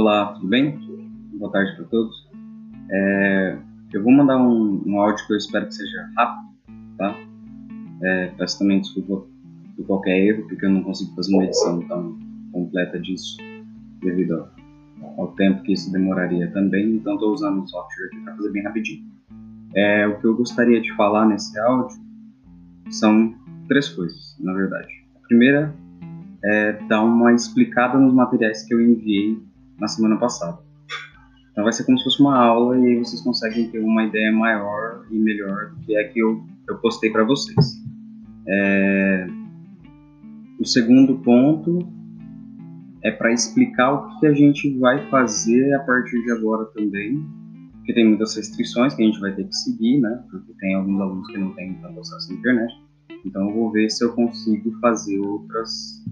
Olá, tudo bem? Boa tarde para todos. É, eu vou mandar um, um, áudio que eu espero que seja rápido, tá? É, peço também desculpa por qualquer erro, porque eu não consigo fazer uma edição tão completa disso devido ao, ao tempo que isso demoraria também, então estou usando o software aqui para fazer bem rapidinho. É, o que eu gostaria de falar nesse áudio são três coisas, na verdade. A primeira é dar uma explicada nos materiais que eu enviei na semana passada. Então vai ser como se fosse uma aula e vocês conseguem ter uma ideia maior e melhor do que é que eu, eu postei para vocês. É... O segundo ponto é para explicar o que a gente vai fazer a partir de agora também, porque tem muitas restrições que a gente vai ter que seguir, né? Porque tem alguns alunos que não têm acesso à internet. Então eu vou ver se eu consigo fazer outras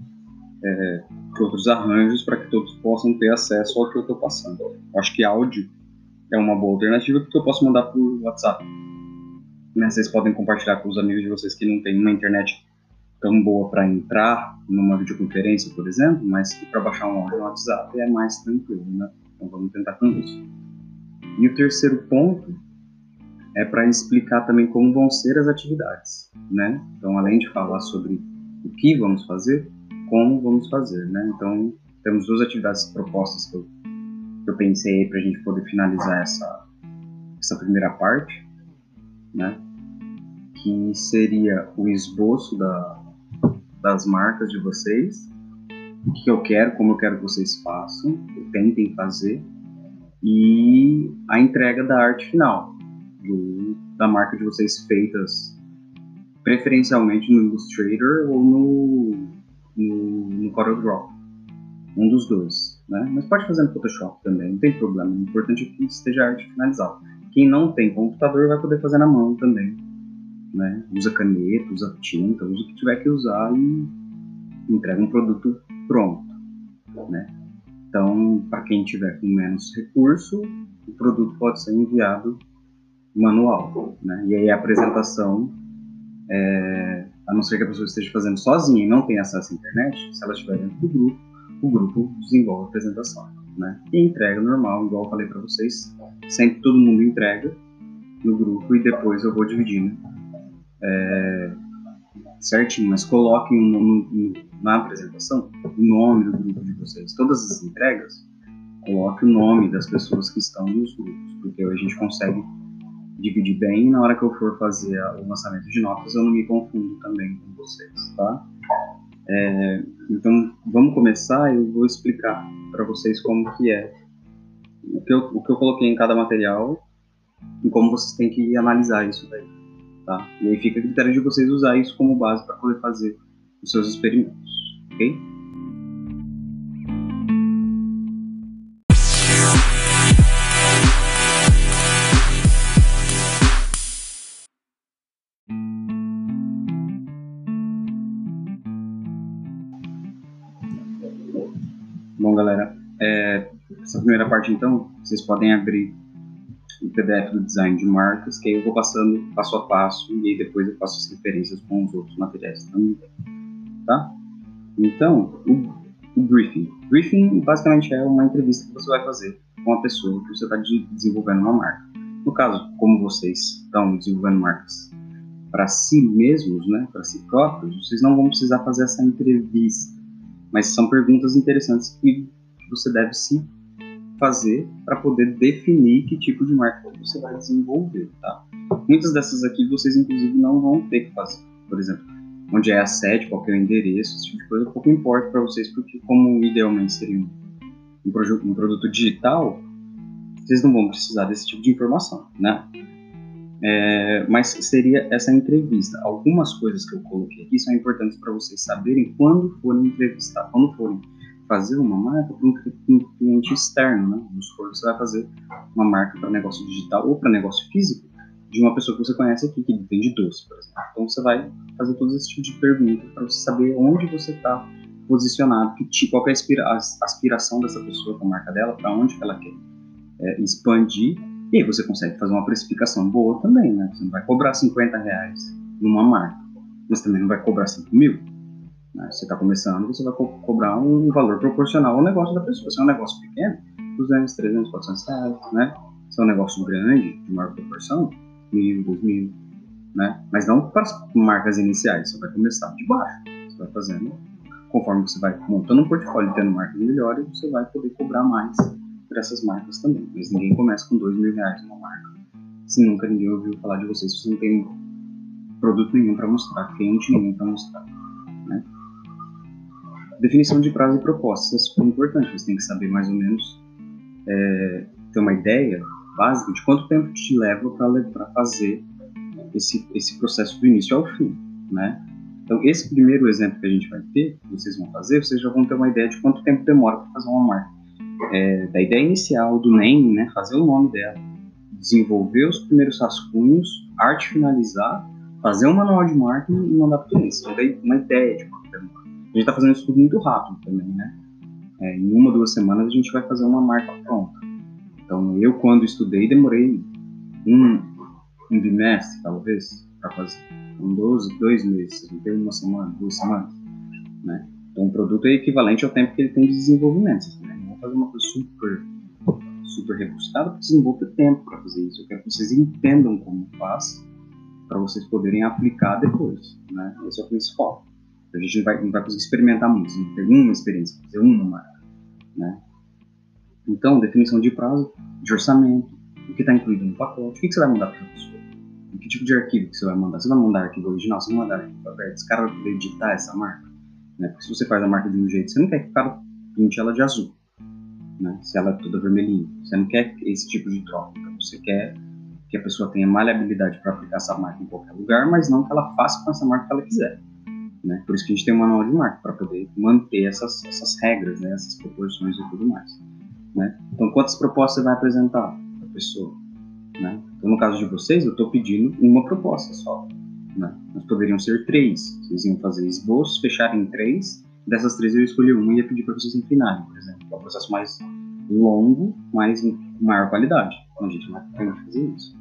é, outros arranjos para que todos possam ter acesso ao que eu estou passando. Eu acho que áudio é uma boa alternativa porque eu posso mandar por WhatsApp. Né? Vocês podem compartilhar com os amigos de vocês que não têm uma internet tão boa para entrar numa videoconferência, por exemplo, mas para baixar um áudio no WhatsApp é mais tranquilo, né? Então vamos tentar com isso. E o terceiro ponto é para explicar também como vão ser as atividades, né? Então, além de falar sobre o que vamos fazer, como vamos fazer, né? Então, temos duas atividades propostas que eu, que eu pensei para a gente poder finalizar essa, essa primeira parte, né? Que seria o esboço da, das marcas de vocês, o que eu quero, como eu quero que vocês façam, tentem fazer, e a entrega da arte final, do, da marca de vocês feitas preferencialmente no Illustrator ou no no, no CorelDRAW. Um dos dois. Né? Mas pode fazer no Photoshop também, não tem problema. O importante é que esteja a arte finalizada. Quem não tem computador vai poder fazer na mão também. Né? Usa caneta, usa tinta, usa o que tiver que usar e entrega um produto pronto. Né? Então, para quem tiver com menos recurso, o produto pode ser enviado manual. Né? E aí a apresentação é, a não ser que a pessoa esteja fazendo sozinha e não tenha acesso à internet, se ela estiver dentro do grupo, o grupo desenvolve a apresentação, né? E entrega normal, igual eu falei para vocês, sempre todo mundo entrega no grupo e depois eu vou dividindo é, certinho, mas coloquem no, na apresentação o nome do grupo de vocês. Todas as entregas, coloque o nome das pessoas que estão nos grupos, porque a gente consegue dividir bem e na hora que eu for fazer o lançamento de notas eu não me confundo também com vocês, tá? É, então vamos começar eu vou explicar para vocês como que é o que, eu, o que eu coloquei em cada material e como vocês têm que analisar isso daí, tá? E aí fica a critério de vocês usar isso como base para poder fazer os seus experimentos, ok? Primeira parte, então, vocês podem abrir o PDF do design de marcas, que aí eu vou passando passo a passo e aí depois eu faço as referências com os outros materiais também, tá? Então, o, o briefing. Briefing, basicamente, é uma entrevista que você vai fazer com a pessoa que você está desenvolvendo uma marca. No caso, como vocês estão desenvolvendo marcas para si mesmos, né, para si próprios, vocês não vão precisar fazer essa entrevista mas são perguntas interessantes que você deve se fazer para poder definir que tipo de marca você vai desenvolver, tá? Muitas dessas aqui vocês inclusive não vão ter que fazer. Por exemplo, onde é a sede, qual é o endereço, esse tipo de coisa pouco importa para vocês, porque como idealmente seria um, um, um produto digital, vocês não vão precisar desse tipo de informação, né? É, mas seria essa entrevista. Algumas coisas que eu coloquei aqui são importantes para vocês saberem quando forem entrevistar, quando forem fazer uma marca para um cliente externo, né? Vamos supor que você vai fazer uma marca para negócio digital ou para negócio físico de uma pessoa que você conhece aqui, que vende doce, por exemplo. Então você vai fazer todos esse tipo de perguntas para você saber onde você está posicionado, que tipo, qual é a aspiração dessa pessoa com a marca dela, para onde ela quer é, expandir e aí você consegue fazer uma precificação boa também, né? Você não vai cobrar 50 reais numa marca, mas também não vai cobrar 5 mil. Né? Você está começando, você vai co cobrar um valor proporcional ao negócio da pessoa. Se é um negócio pequeno, 200, 300, 400 reais, né? Se é um negócio grande, de maior proporção, mil, dois mil, né? Mas não para as marcas iniciais, você vai começar de baixo, você vai fazendo conforme você vai montando um portfólio e tendo marcas melhores, você vai poder cobrar mais para essas marcas também. Mas ninguém começa com dois mil reais numa marca se nunca ninguém ouviu falar de vocês, você não tem produto nenhum para mostrar, cliente nenhum para mostrar. Né? Definição de prazo e proposta, isso é super importante, você tem que saber mais ou menos, é, ter uma ideia básica de quanto tempo te leva para fazer esse, esse processo do início ao fim. Né? Então, esse primeiro exemplo que a gente vai ter, que vocês vão fazer, vocês já vão ter uma ideia de quanto tempo demora para fazer uma marca. É, da ideia inicial, do name, né, fazer o nome dela, desenvolver os primeiros rascunhos, arte finalizar, fazer um manual de marketing e mandar para o cliente. Então, daí uma ideia de. A gente está fazendo isso tudo muito rápido também, né? É, em uma, duas semanas a gente vai fazer uma marca pronta. Então, eu, quando estudei, demorei um, um bimestre, talvez, para fazer. Um 12, dois meses, não tem uma semana, duas semanas, né? Então, o produto é equivalente ao tempo que ele tem de desenvolvimento. Né? Não vou fazer uma coisa super, super rebuscada, porque vocês não vão ter tempo para fazer isso. Eu quero que vocês entendam como faz, para vocês poderem aplicar depois, né? Esse é o principal. A gente não vai, não vai conseguir experimentar muito, não tem uma experiência, fazer uma né? Então, definição de prazo, de orçamento, o que está incluído no pacote, o que, que você vai mandar para a pessoa que tipo de arquivo que você vai mandar? Você vai mandar arquivo original? Você vai mandar arquivo aberto? Esse cara vai poder editar essa marca? Né? Porque se você faz a marca de um jeito, você não quer que o cara pinte ela de azul. Né? Se ela é toda vermelhinha. Você não quer esse tipo de troca. Então você quer que a pessoa tenha maleabilidade para aplicar essa marca em qualquer lugar, mas não que ela faça com essa marca que ela quiser. Né? Por isso que a gente tem um manual de marca, para poder manter essas, essas regras, né? essas proporções e tudo mais. Né? Então, quantas propostas você vai apresentar para a pessoa? Né? Então, no caso de vocês, eu estou pedindo uma proposta só. Né? Mas poderiam ser três. Vocês iam fazer esboço, fechar em três. Dessas três eu escolhi uma e ia pedir para vocês inclinarem, por exemplo. É um processo mais longo, mas com maior qualidade. Então a gente que fazer isso.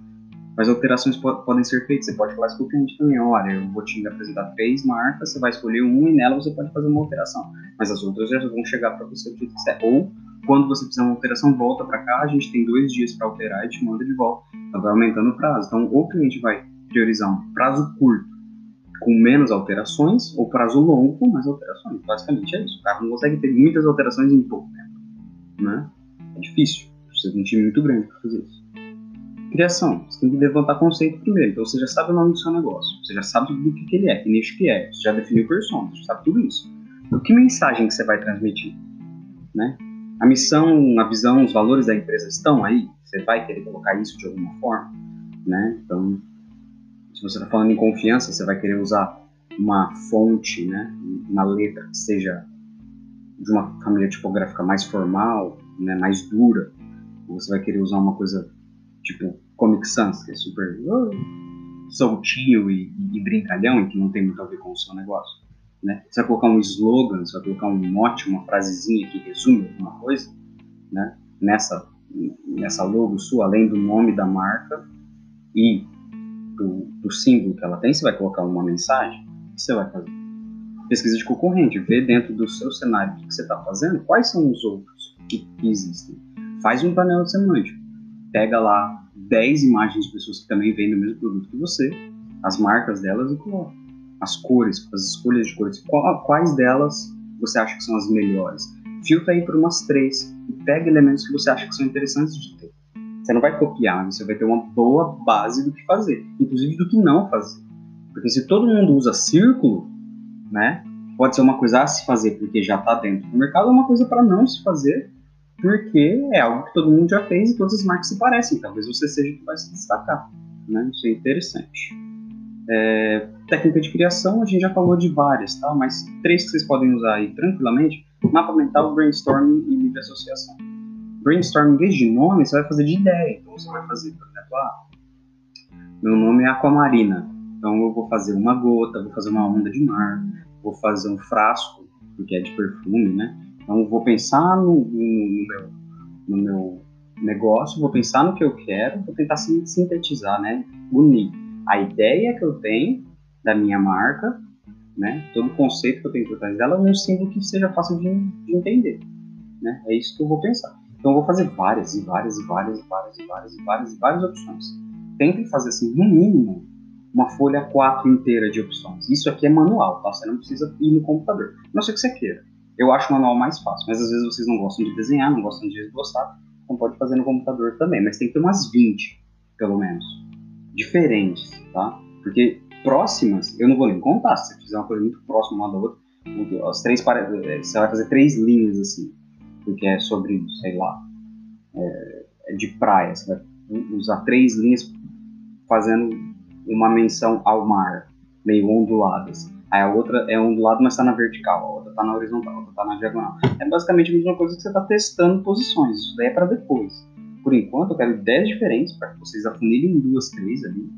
Mas alterações po podem ser feitas. Você pode falar isso para o cliente também. Olha, eu vou te apresentar três marcas, você vai escolher uma e nela você pode fazer uma alteração. Mas as outras já vão chegar para você o que quiser. Ou quando você fizer uma alteração, volta para cá, a gente tem dois dias para alterar e te manda de volta. Então vai aumentando o prazo. Então, ou o cliente vai priorizar um prazo curto com menos alterações, ou prazo longo com mais alterações. Basicamente é isso. O cara não consegue ter muitas alterações em pouco tempo. Né? É difícil. Precisa de um time muito grande para fazer isso. Criação. Você tem que levantar conceito primeiro. Então você já sabe o nome do seu negócio. Você já sabe do que, que ele é, que nicho que é. Você já definiu persona. Você sabe tudo isso. Então, que mensagem que você vai transmitir? Né? A missão, a visão, os valores da empresa estão aí? Você vai querer colocar isso de alguma forma? Né? Então, se você está falando em confiança, você vai querer usar uma fonte, né, uma letra que seja de uma família tipográfica mais formal, né, mais dura. Você vai querer usar uma coisa tipo Comic Sans, que é super uh, soltinho e, e, brincalhão e que não tem muito a ver com o seu negócio. Né? Você vai colocar um slogan, você vai colocar um mote, uma frasezinha que resume alguma coisa né? nessa, nessa logo sua, além do nome da marca e do, do símbolo que ela tem, você vai colocar uma mensagem, o que você vai fazer? Pesquisa de concorrente, vê dentro do seu cenário o que você está fazendo, quais são os outros que, existem. Faz um painel semântico, pega lá 10 imagens de pessoas que também vendem o mesmo produto que você, as marcas delas e coloca. As cores, as escolhas de cores, quais delas você acha que são as melhores. Filtra aí por umas três e pega elementos que você acha que são interessantes de ter. Você não vai copiar, você vai ter uma boa base do que fazer, inclusive do que não fazer. Porque se todo mundo usa círculo, né, pode ser uma coisa a se fazer porque já está dentro do mercado, ou uma coisa para não se fazer porque é algo que todo mundo já fez e todas as marcas se parecem. Talvez você seja o que vai se destacar. Né? Isso é interessante. É, técnica de criação, a gente já falou de várias, tá? mas três que vocês podem usar aí tranquilamente: mapa mental, brainstorming e livre associação brainstorming, em vez de nome, você vai fazer de ideia. Então você vai fazer, por exemplo, ah, meu nome é Aquamarina. Então eu vou fazer uma gota, vou fazer uma onda de mar, vou fazer um frasco, porque é de perfume, né? Então vou pensar no, no, meu, no meu negócio, vou pensar no que eu quero, vou tentar sintetizar, né? Unir a ideia que eu tenho da minha marca, né? Todo o conceito que eu tenho por trás dela num símbolo que seja fácil de, de entender, né? É isso que eu vou pensar. Então eu vou fazer várias e várias e várias e várias e várias e várias e várias opções. Tentem fazer assim, no mínimo, uma folha 4 inteira de opções. Isso aqui é manual, tá? Você não precisa ir no computador. Não sei o que você queira. Eu acho o manual mais fácil, mas às vezes vocês não gostam de desenhar, não gostam de esboçar, então pode fazer no computador também. Mas tem que ter umas 20, pelo menos, diferentes, tá? Porque próximas, eu não vou nem contar. Se você fizer uma coisa muito próxima uma da outra, as três é, você vai fazer três linhas assim, porque é sobre, sei lá, é, é de praia. Você vai usar três linhas fazendo uma menção ao mar, meio onduladas. Aí a outra é ondulada, mas está na vertical, a outra está na horizontal, a outra está na diagonal. É basicamente a mesma coisa que você está testando posições. Isso daí é para depois. Por enquanto, eu quero ideias diferentes para que vocês afunilem duas, três ali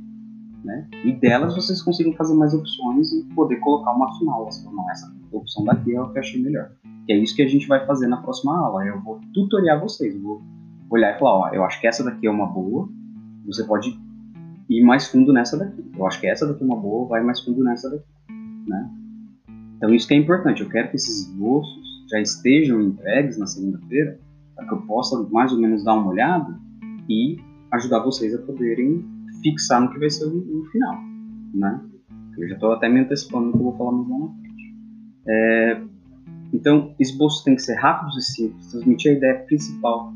né? E delas vocês consigam fazer mais opções e poder colocar uma final. Assim, não, essa opção daqui é o que eu achei melhor. Que é isso que a gente vai fazer na próxima aula. Eu vou tutoriar vocês, eu vou olhar e falar, ó, eu acho que essa daqui é uma boa, você pode ir mais fundo nessa daqui. Eu acho que essa daqui é uma boa, vai mais fundo nessa daqui, né? Então isso que é importante, eu quero que esses esboços já estejam entregues na segunda-feira, para que eu possa mais ou menos dar uma olhada e ajudar vocês a poderem fixar no que vai ser o, o final, né? Eu já estou até me antecipando que eu vou falar mais lá na frente. É, então, esboços tem que ser rápidos e simples, transmitir a ideia principal,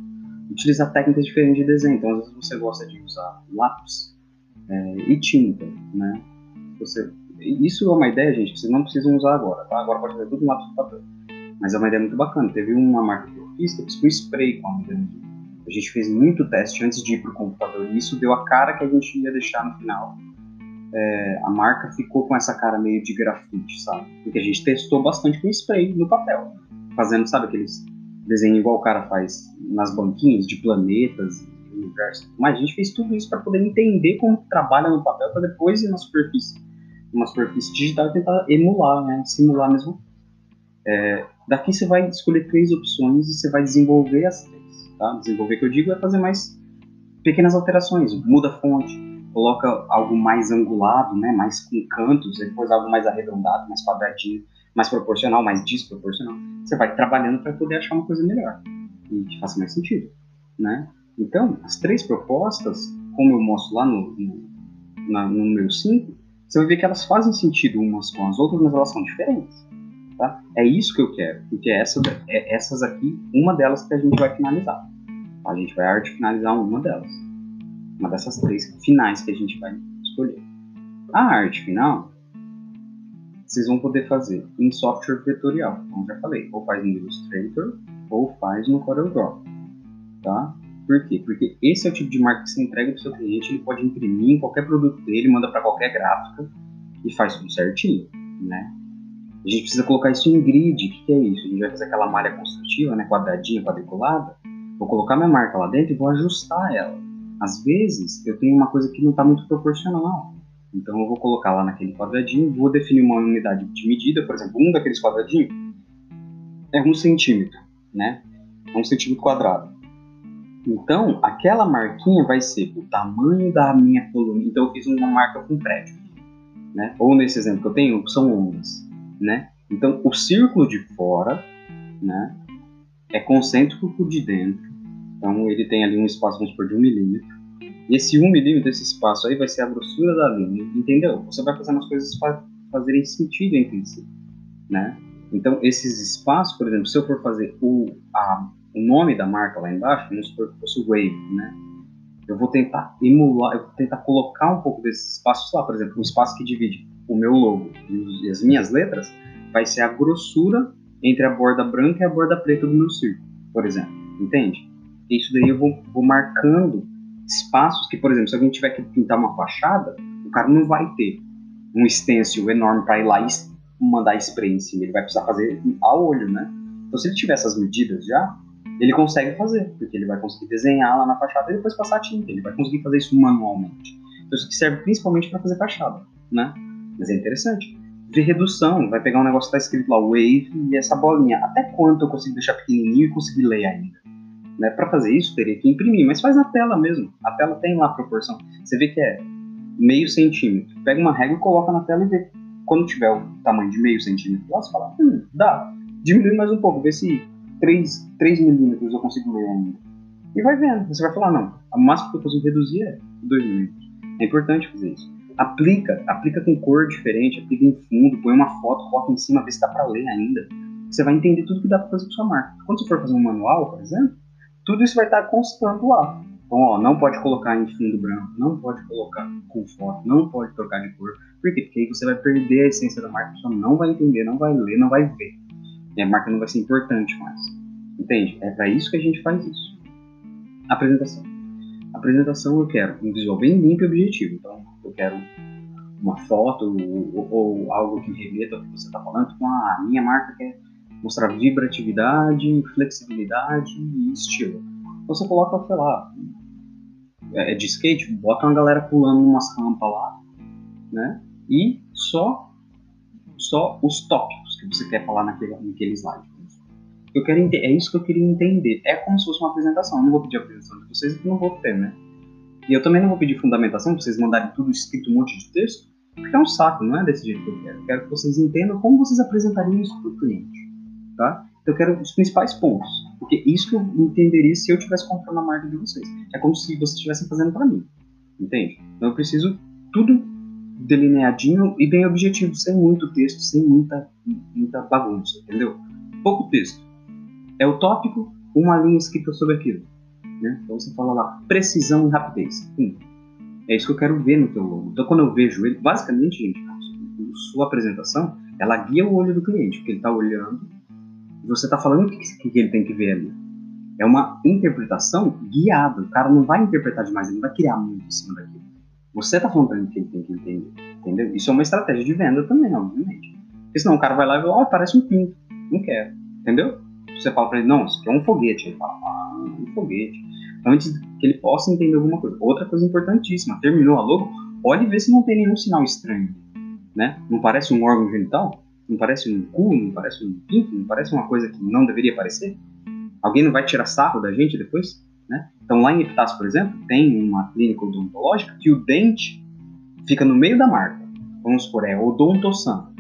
utilizar técnicas diferentes de desenho. Então, às vezes você gosta de usar lápis é, e tinta, né? Você, isso é uma ideia, gente, que vocês não precisam usar agora, tá? Agora pode fazer tudo em lápis de papel. Mas é uma ideia muito bacana. Teve uma marca que eu fiz que eu fiz spray com a a gente fez muito teste antes de ir para o computador e isso deu a cara que a gente ia deixar no final. É, a marca ficou com essa cara meio de grafite, sabe? Porque a gente testou bastante com spray no papel, fazendo, sabe, aqueles desenhos igual o cara faz nas banquinhas de planetas e universo. Mas a gente fez tudo isso para poder entender como trabalha no papel para depois ir na superfície, uma superfície digital e tentar emular, né? Simular mesmo. É, daqui você vai escolher três opções e você vai desenvolver as três tá? Desenvolver que eu digo é fazer mais pequenas alterações, muda a fonte, coloca algo mais angulado, né, mais com cantos, depois algo mais arredondado, mais quadradinho, mais proporcional, mais desproporcional. Você vai trabalhando para poder achar uma coisa melhor e que faça mais sentido, né? Então, as três propostas, como eu mostro lá no, no, na, no número 5, você vai ver que elas fazem sentido umas com as outras, mas elas são diferentes. Tá? É isso que eu quero, porque essa, é, essas aqui, uma delas que a gente vai finalizar. A gente vai arte finalizar uma delas. Uma dessas três finais que a gente vai escolher. A arte final, vocês vão poder fazer em software vetorial, como já falei. Ou faz no Illustrator, ou faz no CorelDRAW. Tá? Por quê? Porque esse é o tipo de marca que você entrega para o seu cliente, ele pode imprimir em qualquer produto dele, manda para qualquer gráfica e faz tudo certinho, né? A gente precisa colocar isso em grid. O que é isso? A gente vai fazer aquela malha construtiva, né, quadradinha, quadriculada, Vou colocar minha marca lá dentro e vou ajustar ela. Às vezes eu tenho uma coisa que não está muito proporcional. Então eu vou colocar lá naquele quadradinho, vou definir uma unidade de medida, por exemplo, um daqueles quadradinhos é um centímetro, né? É um centímetro quadrado. Então, aquela marquinha vai ser o tamanho da minha coluna. Então, eu fiz uma marca com prédio, né? Ou nesse exemplo que eu tenho, são ondas, né? Então, o círculo de fora, né? É concêntrico por de dentro então ele tem ali um espaço, vamos supor, de 1 milímetro. Esse 1 milímetro, esse espaço aí, vai ser a grossura da linha, entendeu? Você vai fazendo as coisas fazerem sentido entre si, né? Então esses espaços, por exemplo, se eu for fazer o, a, o nome da marca lá embaixo, vamos supor que fosse Wave, né? Eu vou tentar emular, eu vou tentar colocar um pouco desses espaços lá, por exemplo, o espaço que divide o meu logo e as minhas letras vai ser a grossura entre a borda branca e a borda preta do meu círculo, por exemplo, entende? isso daí eu vou, vou marcando espaços que, por exemplo, se alguém tiver que pintar uma fachada, o cara não vai ter um stencil enorme para ir lá e mandar spray em cima. Ele vai precisar fazer a olho, né? Então, se ele tiver essas medidas já, ele consegue fazer, porque ele vai conseguir desenhar lá na fachada e depois passar a tinta. Ele vai conseguir fazer isso manualmente. Então, isso aqui serve principalmente para fazer fachada, né? Mas é interessante. Ver redução, vai pegar um negócio que está escrito lá, wave, e essa bolinha. Até quanto eu consigo deixar pequenininho e conseguir ler ainda? Né? Para fazer isso, teria que imprimir, mas faz na tela mesmo. A tela tem lá a proporção. Você vê que é meio centímetro. Pega uma régua e coloca na tela e vê. Quando tiver o tamanho de meio centímetro você fala, hum, dá. Diminui mais um pouco, vê se 3, 3 milímetros eu consigo ler ainda. E vai vendo, você vai falar, não, o máximo que eu consigo reduzir é 2 milímetros. É importante fazer isso. Aplica, aplica com cor diferente, aplica em fundo, põe uma foto, coloca em cima, vê se dá pra ler ainda. Você vai entender tudo que dá pra fazer com sua marca. Quando você for fazer um manual, por exemplo, tudo isso vai estar constando lá. Então, ó, não pode colocar em fundo branco, não pode colocar com foto, não pode trocar de cor. Por quê? Porque aí você vai perder a essência da marca, a pessoa não vai entender, não vai ler, não vai ver. E a marca não vai ser importante mais. Entende? É para isso que a gente faz isso. Apresentação. Apresentação eu quero um visual bem limpo e objetivo. Então, eu quero uma foto ou, ou algo que remeta ao que você está falando. Com a minha marca quer mostrar vibratividade, flexibilidade e estilo. Então, você coloca, sei lá, é, é de skate, bota uma galera pulando umas rampas lá, né? E só só os tópicos que você quer falar naquele, naquele slide. Eu quero é isso que eu queria entender. É como se fosse uma apresentação. Eu não vou pedir a apresentação de vocês porque não vou ter, né? E eu também não vou pedir fundamentação, vocês mandarem tudo escrito, um monte de texto, porque é um saco, não é desse jeito que eu quero. Eu quero que vocês entendam como vocês apresentariam isso para o cliente, tá? Então eu quero os principais pontos, porque isso que eu entenderia se eu estivesse comprando a marca de vocês. É como se vocês estivessem fazendo para mim, entende? Então eu preciso tudo delineadinho e bem objetivo, sem muito texto, sem muita, muita bagunça, entendeu? Pouco texto. É o tópico, uma linha escrita sobre aquilo. Né? Então você fala lá, precisão e rapidez. Hum. É isso que eu quero ver no teu logo. Então quando eu vejo ele, basicamente, gente, sua apresentação, ela guia o olho do cliente, porque ele está olhando e você está falando o que, que ele tem que ver ali. É uma interpretação guiada. O cara não vai interpretar demais, ele não vai criar muito em cima daquilo. Você está falando ele que ele tem que entender. Entendeu? Isso é uma estratégia de venda também, obviamente. Porque senão o cara vai lá e fala, oh, parece um pinto. Não quero. Entendeu? Você fala para ele, não, isso aqui é um foguete. Ele fala, ah, um foguete. Antes que ele possa entender alguma coisa. Outra coisa importantíssima, terminou a logo, olhe e vê se não tem nenhum sinal estranho. Né? Não parece um órgão genital? Não parece um cu? Não parece um pinto? Não parece uma coisa que não deveria aparecer? Alguém não vai tirar sarro da gente depois? Né? Então, lá em Epitácio, por exemplo, tem uma clínica odontológica que o dente fica no meio da marca. Vamos supor, é odontosan.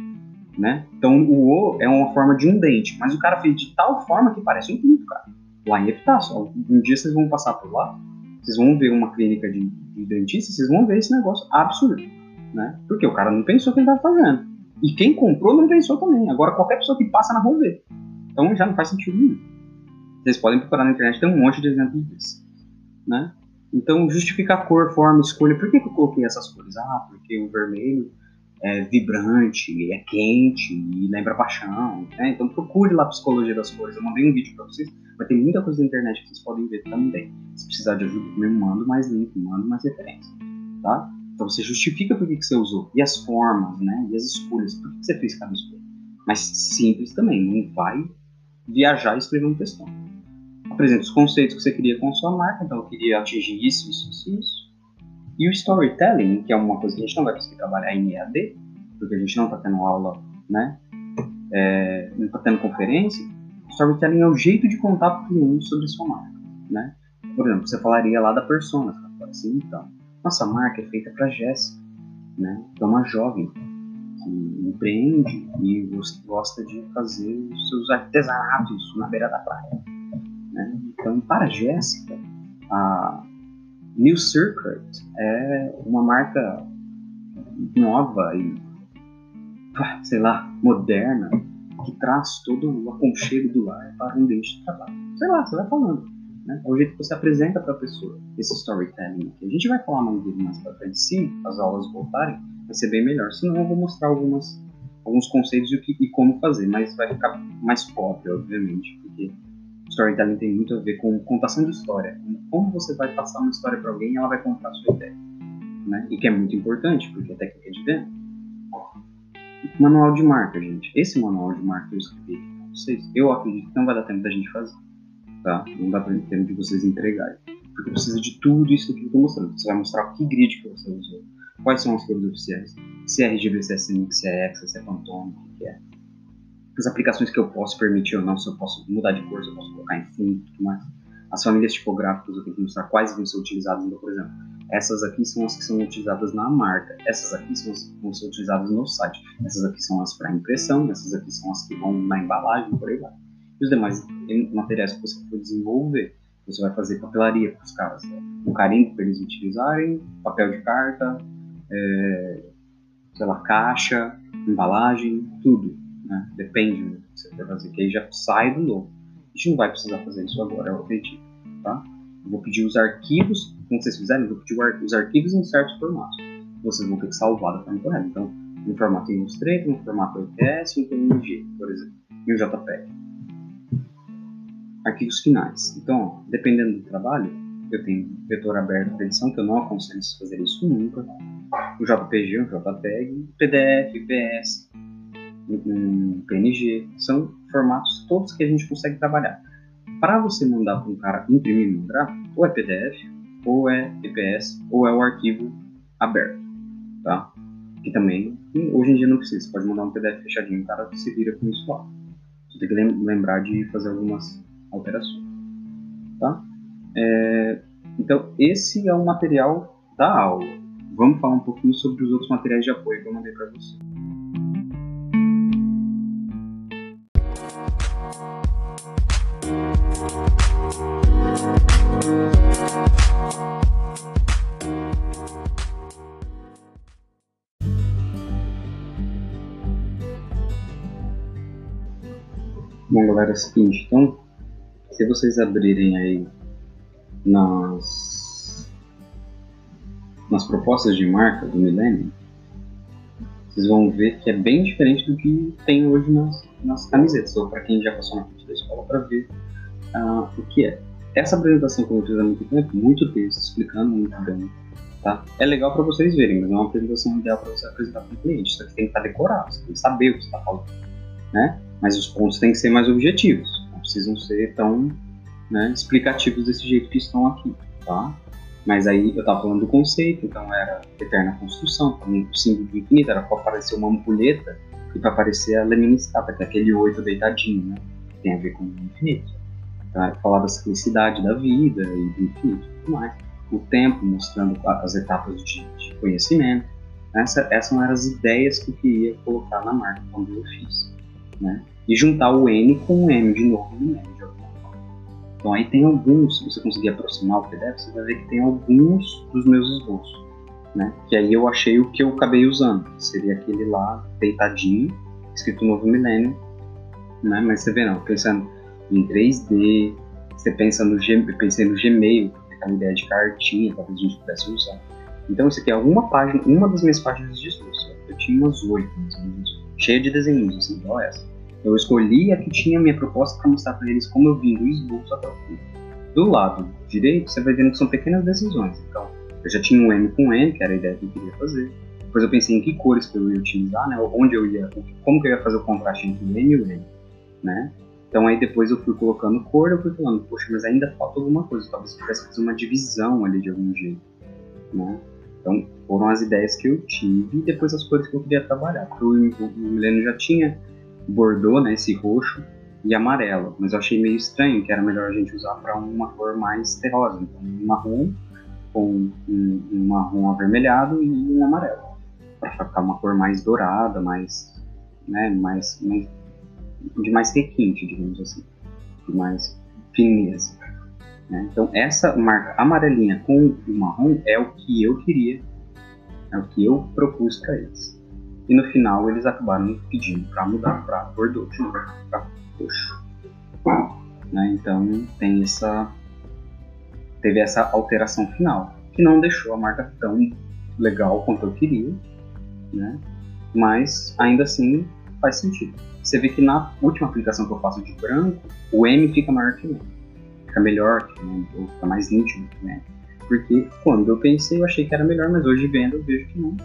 Né? Então, o O é uma forma de um dente, mas o cara fez de tal forma que parece um pinto, cara. Lá em Epitácio. Um dia vocês vão passar por lá, vocês vão ver uma clínica de, de dentista, vocês vão ver esse negócio absurdo. Né? Porque o cara não pensou o que ele estava fazendo. E quem comprou não pensou também. Agora, qualquer pessoa que passa na rua vê. Então, já não faz sentido nenhum. Vocês podem procurar na internet, tem um monte de exemplos disso. Né? Então, justificar cor, forma, escolha. Por que, que eu coloquei essas cores? Ah, porque o vermelho é vibrante, é quente e lembra paixão. Né? Então, procure lá a psicologia das cores. Eu mandei um vídeo para vocês. Vai ter muita coisa na internet que vocês podem ver também. Se precisar de ajuda, eu mando mais link, mando mais referência. Tá? Então, você justifica por que, que você usou. E as formas, né? E as escolhas. Por que, que você fez cada escolha? Mas simples também. Não vai viajar e escrever um textão apresenta os conceitos que você queria com a sua marca, então eu queria atingir isso, isso, isso, isso. E o storytelling, que é uma coisa que a gente não vai conseguir trabalhar em EAD, porque a gente não está tendo aula, né? É, não está tendo conferência. Storytelling é o jeito de contar para o cliente sobre a sua marca, né? Por exemplo, você falaria lá da persona, você fala assim, então, nossa marca é feita para Jéssica, né? Que é uma jovem que empreende e gosta de fazer os seus artesanatos na beira da praia né? Então, para Jéssica, a New Circuit é uma marca nova e, sei lá, moderna, que traz todo o aconchego do lar para um ambiente de trabalho. Sei lá, você vai falando. Né? É o jeito que você apresenta para a pessoa esse storytelling. Aqui. A gente vai falar mais dele mais para frente. Se as aulas voltarem, vai ser bem melhor. Senão, eu vou mostrar algumas, alguns conceitos e, que, e como fazer, mas vai ficar mais pop, obviamente, porque storytelling tem muito a ver com contação de história. Como você vai passar uma história para alguém e ela vai contar a sua ideia. Né? E que é muito importante, porque é técnica de venda. Manual de marca, gente. Esse manual de marca eu escrevi para vocês, eu acredito que não vai dar tempo da gente fazer. Tá? Não dá tempo de vocês entregarem. Porque precisa de tudo isso que eu estou mostrando. Você vai mostrar que grid que você usou, quais são as cores oficiais, se é RGB, se é Sync, se é Hexa, se é Pantone, o que é as aplicações que eu posso permitir ou não, se eu posso mudar de cor, se eu posso colocar em fundo e tudo mais. As famílias tipográficas eu tenho que mostrar quais vão ser utilizadas. Então, por exemplo, essas aqui são as que são utilizadas na marca, essas aqui são as que vão ser utilizadas no site, essas aqui são as para impressão, essas aqui são as que vão na embalagem, por aí vai. E os demais materiais que você for desenvolver, você vai fazer papelaria para os caras, né? um carimbo para eles utilizarem, papel de carta, é, sei lá, caixa, embalagem, tudo. Né? Depende do que você for fazer, que aí já sai do novo. A gente não vai precisar fazer isso agora, é o objetivo. Tá? Eu vou pedir os arquivos, como vocês fizerem, eu vou pedir os arquivos em certos formatos. Vocês vão ter que salvar da forma correta. Então, um formato Illustrator, um formato EPS, um PNG, por exemplo, e um JPEG. Arquivos finais. Então, ó, dependendo do trabalho, eu tenho vetor aberto para edição, que eu não aconselho fazer isso nunca. O JPG, o JPEG, PDF, PS, um PNG, são formatos todos que a gente consegue trabalhar. Para você mandar para um cara imprimir e mandar, ou é PDF, ou é EPS, ou é o arquivo aberto, tá? Que também, hoje em dia não precisa, você pode mandar um PDF fechadinho, o cara se vira com isso lá. Você tem que lembrar de fazer algumas alterações, tá? É, então, esse é o material da aula. Vamos falar um pouquinho sobre os outros materiais de apoio que eu mandei para você. Bom, galera, é o seguinte, então, se vocês abrirem aí nas, nas propostas de marca do Millennium, vocês vão ver que é bem diferente do que tem hoje nas, nas camisetas, ou para quem já passou na frente da escola para ver uh, o que é. Essa apresentação que eu fiz há muito tempo, muito texto, explicando muito bem, tá? É legal para vocês verem, mas não é uma apresentação ideal para você apresentar para o cliente. Aqui tem que estar decorado, você tem que saber o que você está falando, né? mas os pontos têm que ser mais objetivos, não precisam ser tão né, explicativos desse jeito que estão aqui, tá? Mas aí eu estava falando do conceito, então era eterna construção, o símbolo do infinito era para aparecer uma ampulheta e para aparecer a laminiscata, que é aquele oito deitadinho, né? Que tem a ver com o infinito. Então, falar da simplicidade da vida e do infinito e tudo mais. O tempo mostrando as etapas de, de conhecimento. Essa, essas eram as ideias que eu queria colocar na marca quando eu fiz. Né? e juntar o N com o M de novo no M de alguma forma. Então aí tem alguns, se você conseguir aproximar o PDF, você vai ver que tem alguns dos meus esboços, né? Que aí eu achei o que eu acabei usando, seria aquele lá deitadinho, escrito Novo Milênio, né? Mas você vê não, pensando em 3D, você pensa no pensei no Gmail, porque é ideia de cartinha, talvez a gente pudesse usar. Então isso aqui é uma página, uma das minhas páginas de esboço. Eu tinha umas oito, cheia de desenhos, assim, igual essa. Eu escolhi a que tinha minha proposta para mostrar para eles como eu vim do esboço até o fim. Do lado direito, você vai vendo que são pequenas decisões. Então, eu já tinha um M com N, que era a ideia que eu queria fazer. Depois eu pensei em que cores que eu ia utilizar, né? Onde eu ia, como que eu ia fazer o contraste entre o M e o N, né? Então aí depois eu fui colocando cor, eu fui falando, poxa, mas ainda falta alguma coisa, talvez eu tivesse que fazer uma divisão ali de algum jeito, né? Então foram as ideias que eu tive e depois as cores que eu queria trabalhar. Porque o, o Milênio já tinha bordô, né, esse roxo e amarelo, mas eu achei meio estranho que era melhor a gente usar para uma cor mais terrosa, então um marrom com um, um marrom avermelhado e um amarelo, para ficar uma cor mais dourada, mais, né, mais, mais de mais requinte, digamos assim, de mais fineza. Né? Então essa marca amarelinha com o marrom é o que eu queria, é o que eu propus para eles. E no final eles acabaram pedindo para mudar para de novo, para roxo. Né? Então tem essa teve essa alteração final que não deixou a marca tão legal quanto eu queria, né? Mas ainda assim faz sentido. Você vê que na última aplicação que eu faço de branco, o M fica maior que o M. Fica melhor que o M, ou fica mais nítido que o M. Porque quando eu pensei, eu achei que era melhor, mas hoje vendo eu vejo que não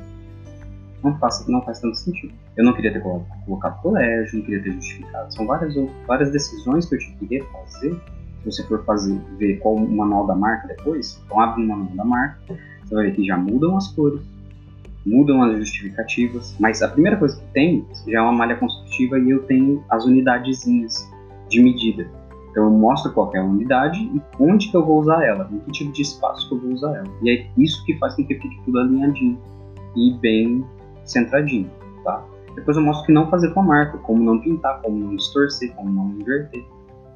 não faz, não faz tanto sentido. Eu não queria ter colocado colégio, não queria ter justificado. São várias, várias decisões que eu queria fazer. Se você for fazer, ver qual o manual da marca depois, então abre o manual da marca, você vai ver que já mudam as cores, mudam as justificativas, mas a primeira coisa que tem já é uma malha construtiva e eu tenho as unidadezinhas de medida. Então eu mostro qual é a unidade e onde que eu vou usar ela, em que tipo de espaço que eu vou usar ela. E é isso que faz com que fique tudo alinhadinho e bem centradinho, tá? Depois eu mostro que não fazer com a marca, como não pintar, como não distorcer, como não inverter,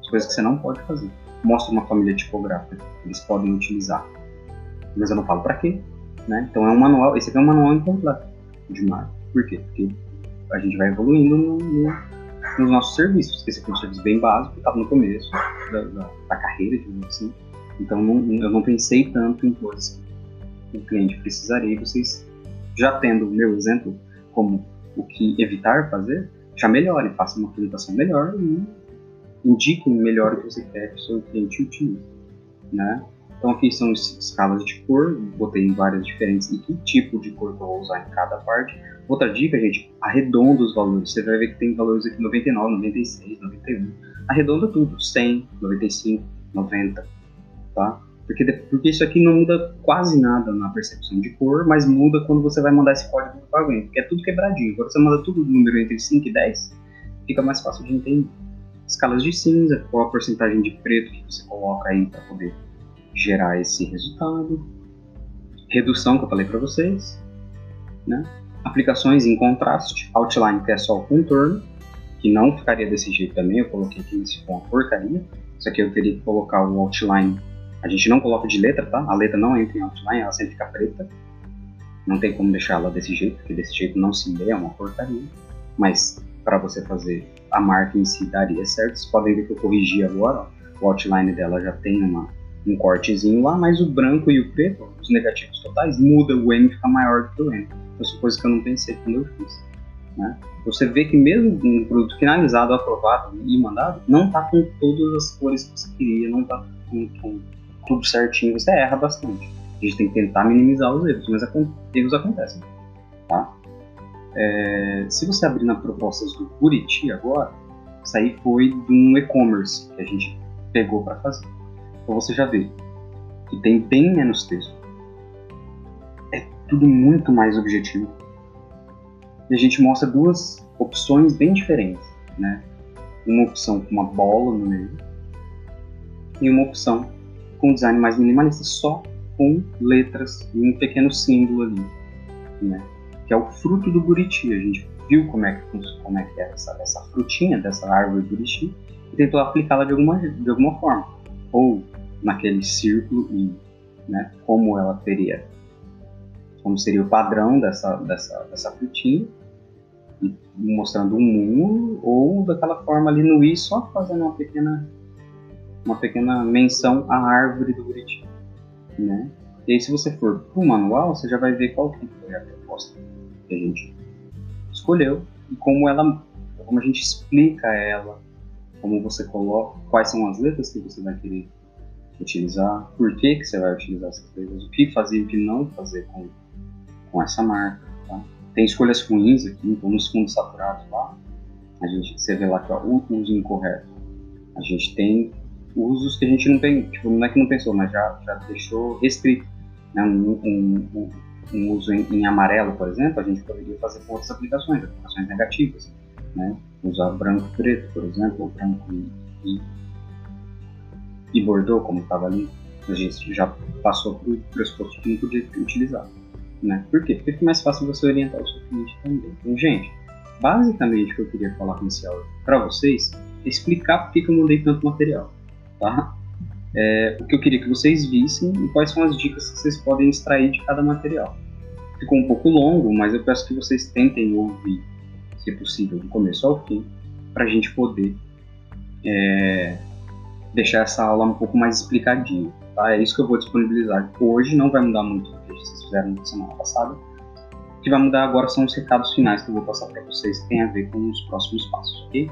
coisas que você não pode fazer. Mostra uma família tipográfica que eles podem utilizar. Mas eu não falo para quê, né? Então é um manual, esse aqui é um manual incompleto de marca. Por quê? Porque a gente vai evoluindo no, no, nos nossos serviços. Esse aqui é um serviço bem básico, estava no começo da, da, da carreira, digamos assim. Então não, eu não pensei tanto em coisas que o cliente precisaria. Vocês, já tendo o meu exemplo como o que evitar fazer, já melhore, faça uma apresentação melhor e indique melhor o que você quer que o seu cliente utilize. Né? Então aqui são escalas de cor, botei em várias diferentes e que tipo de cor que eu vou usar em cada parte. Outra dica, gente, arredonda os valores. Você vai ver que tem valores aqui 99, 96, 91. Arredonda tudo, 100, 95, 90, tá? Porque, porque isso aqui não muda quase nada na percepção de cor, mas muda quando você vai mandar esse código para alguém, porque é tudo quebradinho. Quando você manda tudo número entre 5 e 10, fica mais fácil de entender. Escalas de cinza, qual a porcentagem de preto que você coloca aí para poder gerar esse resultado. Redução, que eu falei para vocês. Né? Aplicações em contraste, outline, que é só o contorno, que não ficaria desse jeito também, eu coloquei aqui nesse uma porcaria. Isso aqui eu teria que colocar o outline, a gente não coloca de letra, tá? A letra não entra em outline, ela sempre fica preta. Não tem como deixar ela desse jeito, porque desse jeito não se lê, é uma porcaria. Mas para você fazer a marca em si daria certo. Vocês podem ver que eu corrigi agora, ó. o outline dela já tem uma um cortezinho lá, mas o branco e o preto, os negativos totais, muda, o M fica maior do que o M. Então, são coisas que eu não pensei quando eu fiz. Né? Você vê que mesmo um produto finalizado, aprovado e mandado, não está com todas as cores que você queria, não está com, com, tudo certinho, você erra bastante. A gente tem que tentar minimizar os erros, mas erros acontecem. Tá? É, se você abrir na propostas do Buriti agora, isso aí foi de um e-commerce que a gente pegou para fazer. Então você já vê que tem bem menos texto. É tudo muito mais objetivo. E a gente mostra duas opções bem diferentes, né? Uma opção com uma bola no meio e uma opção com um design mais minimalista, só com letras e um pequeno símbolo ali, né? Que é o fruto do buriti. A gente viu como é que, como é, que é essa, essa frutinha dessa árvore buriti e tentou aplicá-la de alguma, de alguma forma. Ou naquele círculo e né, como ela teria, como seria o padrão dessa, dessa, dessa frutinha, mostrando um mundo, ou daquela forma ali no i, só fazendo uma pequena, uma pequena menção à árvore do Buriti. Né? E aí, se você for para o manual, você já vai ver qual que foi a proposta que a gente escolheu e como ela, como a gente explica ela, como você coloca, quais são as letras que você vai querer utilizar, por que, que você vai utilizar essas letras, o que fazer e o que não fazer com, com essa marca. Tá? Tem escolhas ruins aqui, então nos fundos saturados lá, a gente, você vê lá que o uso incorreto. A gente tem usos que a gente não tem, tipo, não é que não pensou, mas já, já deixou restrito. Né? Um, um, um, um uso em, em, amarelo, por exemplo, a gente poderia fazer com outras aplicações, aplicações negativas. Né? Usar branco e preto, por exemplo, ou branco e, e e Bordeaux, como estava ali, a gente já passou para o pressuposto que não podia utilizar. Né? Por quê? Porque fica mais fácil você orientar o seu cliente também. Então, gente, basicamente o que eu queria falar com esse áudio para vocês é explicar por que eu mandei tanto material. Tá? É, o que eu queria que vocês vissem e quais são as dicas que vocês podem extrair de cada material. Ficou um pouco longo, mas eu peço que vocês tentem ouvir, se possível, do começo ao fim, para a gente poder é, deixar essa aula um pouco mais explicadinha. Tá? É isso que eu vou disponibilizar hoje, não vai mudar muito do que vocês fizeram na semana passada. O que vai mudar agora são os recados finais que eu vou passar para vocês que tem a ver com os próximos passos, ok?